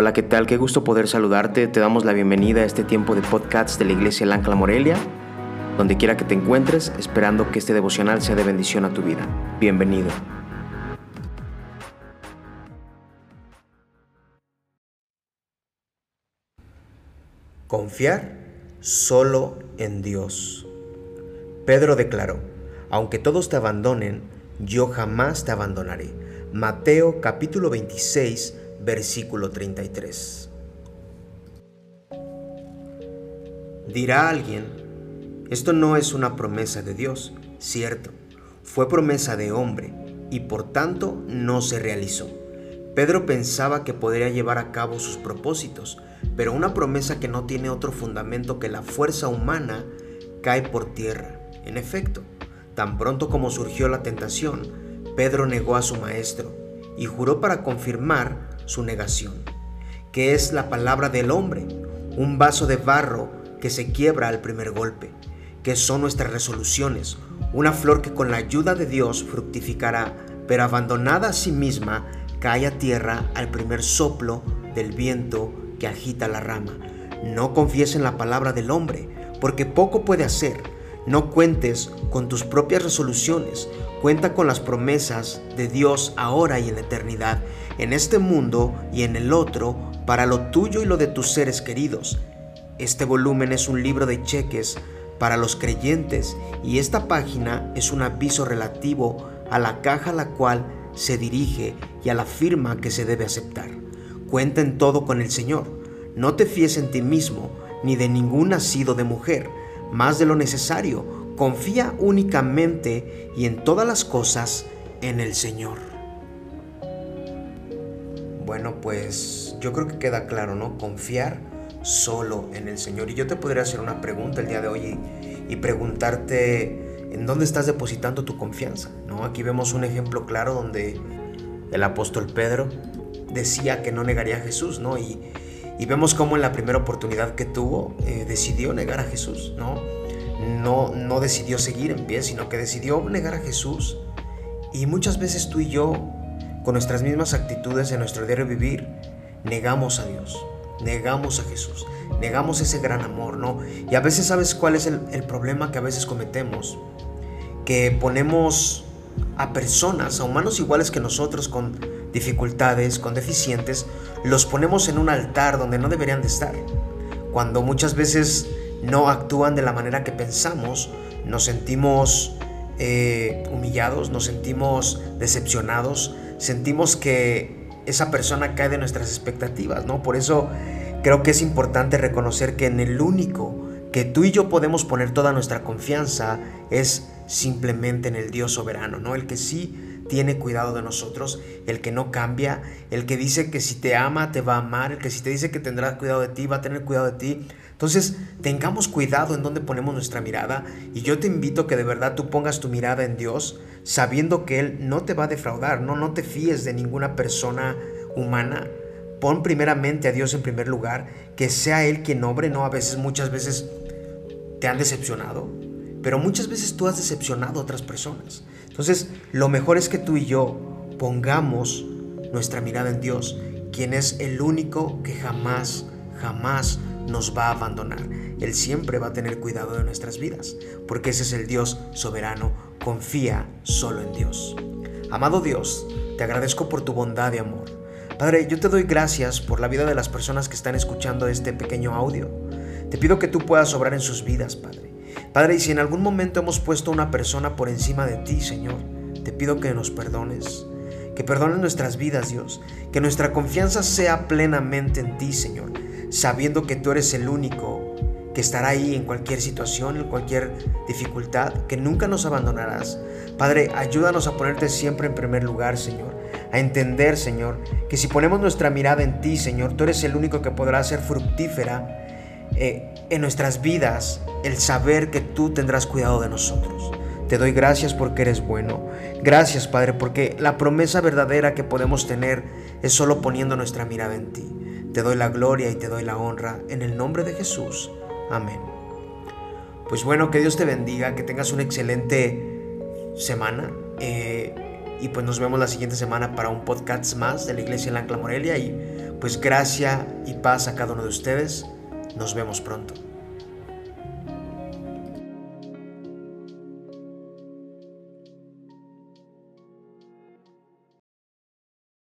Hola, ¿qué tal? Qué gusto poder saludarte. Te damos la bienvenida a este tiempo de podcasts de la Iglesia El Ancla Morelia, donde quiera que te encuentres, esperando que este devocional sea de bendición a tu vida. Bienvenido. Confiar solo en Dios. Pedro declaró, aunque todos te abandonen, yo jamás te abandonaré. Mateo capítulo 26, versículo 33. Dirá alguien, esto no es una promesa de Dios, cierto, fue promesa de hombre y por tanto no se realizó. Pedro pensaba que podría llevar a cabo sus propósitos, pero una promesa que no tiene otro fundamento que la fuerza humana cae por tierra. En efecto, tan pronto como surgió la tentación, Pedro negó a su maestro y juró para confirmar su negación, que es la palabra del hombre, un vaso de barro que se quiebra al primer golpe, que son nuestras resoluciones, una flor que con la ayuda de Dios fructificará, pero abandonada a sí misma, cae a tierra al primer soplo del viento que agita la rama. No confíes en la palabra del hombre, porque poco puede hacer. No cuentes con tus propias resoluciones, cuenta con las promesas de Dios ahora y en la eternidad en este mundo y en el otro para lo tuyo y lo de tus seres queridos. Este volumen es un libro de cheques para los creyentes y esta página es un aviso relativo a la caja a la cual se dirige y a la firma que se debe aceptar. Cuenta en todo con el Señor. No te fíes en ti mismo ni de ningún nacido de mujer, más de lo necesario. Confía únicamente y en todas las cosas en el Señor. Bueno, pues yo creo que queda claro, ¿no? Confiar solo en el Señor. Y yo te podría hacer una pregunta el día de hoy y, preguntarte en dónde estás depositando tu confianza, ¿no? Aquí vemos un ejemplo claro donde el apóstol Pedro decía que no negaría a Jesús, ¿no? Y, vemos cómo en la primera oportunidad que tuvo eh, decidió negar a Jesús, ¿no? ¿No? No decidió seguir en pie, sino que decidió negar a Jesús. Y muchas veces tú y yo con nuestras mismas actitudes en nuestro diario vivir, negamos a Dios, negamos a Jesús, negamos ese gran amor, ¿no? Y a veces sabes cuál es el, el problema que a veces cometemos, que ponemos a personas, a humanos iguales que nosotros, con dificultades, con deficientes, los ponemos en un altar donde no deberían de estar. Cuando muchas veces no actúan de la manera que pensamos, nos sentimos eh, humillados, nos sentimos decepcionados, sentimos que esa persona cae de nuestras expectativas, ¿no? Por eso creo que es importante reconocer que en el único que tú y yo podemos poner toda nuestra confianza es simplemente en el Dios soberano, ¿no? El que sí tiene cuidado de nosotros, el que no cambia, el que dice que si te ama te va a amar, el que si te dice que tendrá cuidado de ti va a tener cuidado de ti. Entonces, tengamos cuidado en dónde ponemos nuestra mirada y yo te invito que de verdad tú pongas tu mirada en Dios, sabiendo que Él no te va a defraudar, no, no te fíes de ninguna persona humana. Pon primeramente a Dios en primer lugar, que sea Él quien obre, no a veces, muchas veces te han decepcionado, pero muchas veces tú has decepcionado a otras personas. Entonces, lo mejor es que tú y yo pongamos nuestra mirada en Dios, quien es el único que jamás, jamás nos va a abandonar. Él siempre va a tener cuidado de nuestras vidas, porque ese es el Dios soberano. Confía solo en Dios. Amado Dios, te agradezco por tu bondad y amor. Padre, yo te doy gracias por la vida de las personas que están escuchando este pequeño audio. Te pido que tú puedas obrar en sus vidas, Padre. Padre, y si en algún momento hemos puesto a una persona por encima de ti, Señor, te pido que nos perdones, que perdones nuestras vidas, Dios, que nuestra confianza sea plenamente en ti, Señor sabiendo que tú eres el único que estará ahí en cualquier situación, en cualquier dificultad, que nunca nos abandonarás. Padre, ayúdanos a ponerte siempre en primer lugar, Señor, a entender, Señor, que si ponemos nuestra mirada en ti, Señor, tú eres el único que podrá ser fructífera eh, en nuestras vidas el saber que tú tendrás cuidado de nosotros. Te doy gracias porque eres bueno. Gracias, Padre, porque la promesa verdadera que podemos tener es solo poniendo nuestra mirada en ti. Te doy la gloria y te doy la honra en el nombre de Jesús. Amén. Pues bueno, que Dios te bendiga, que tengas una excelente semana. Eh, y pues nos vemos la siguiente semana para un podcast más de la Iglesia en la Morelia. Y Pues gracia y paz a cada uno de ustedes. Nos vemos pronto.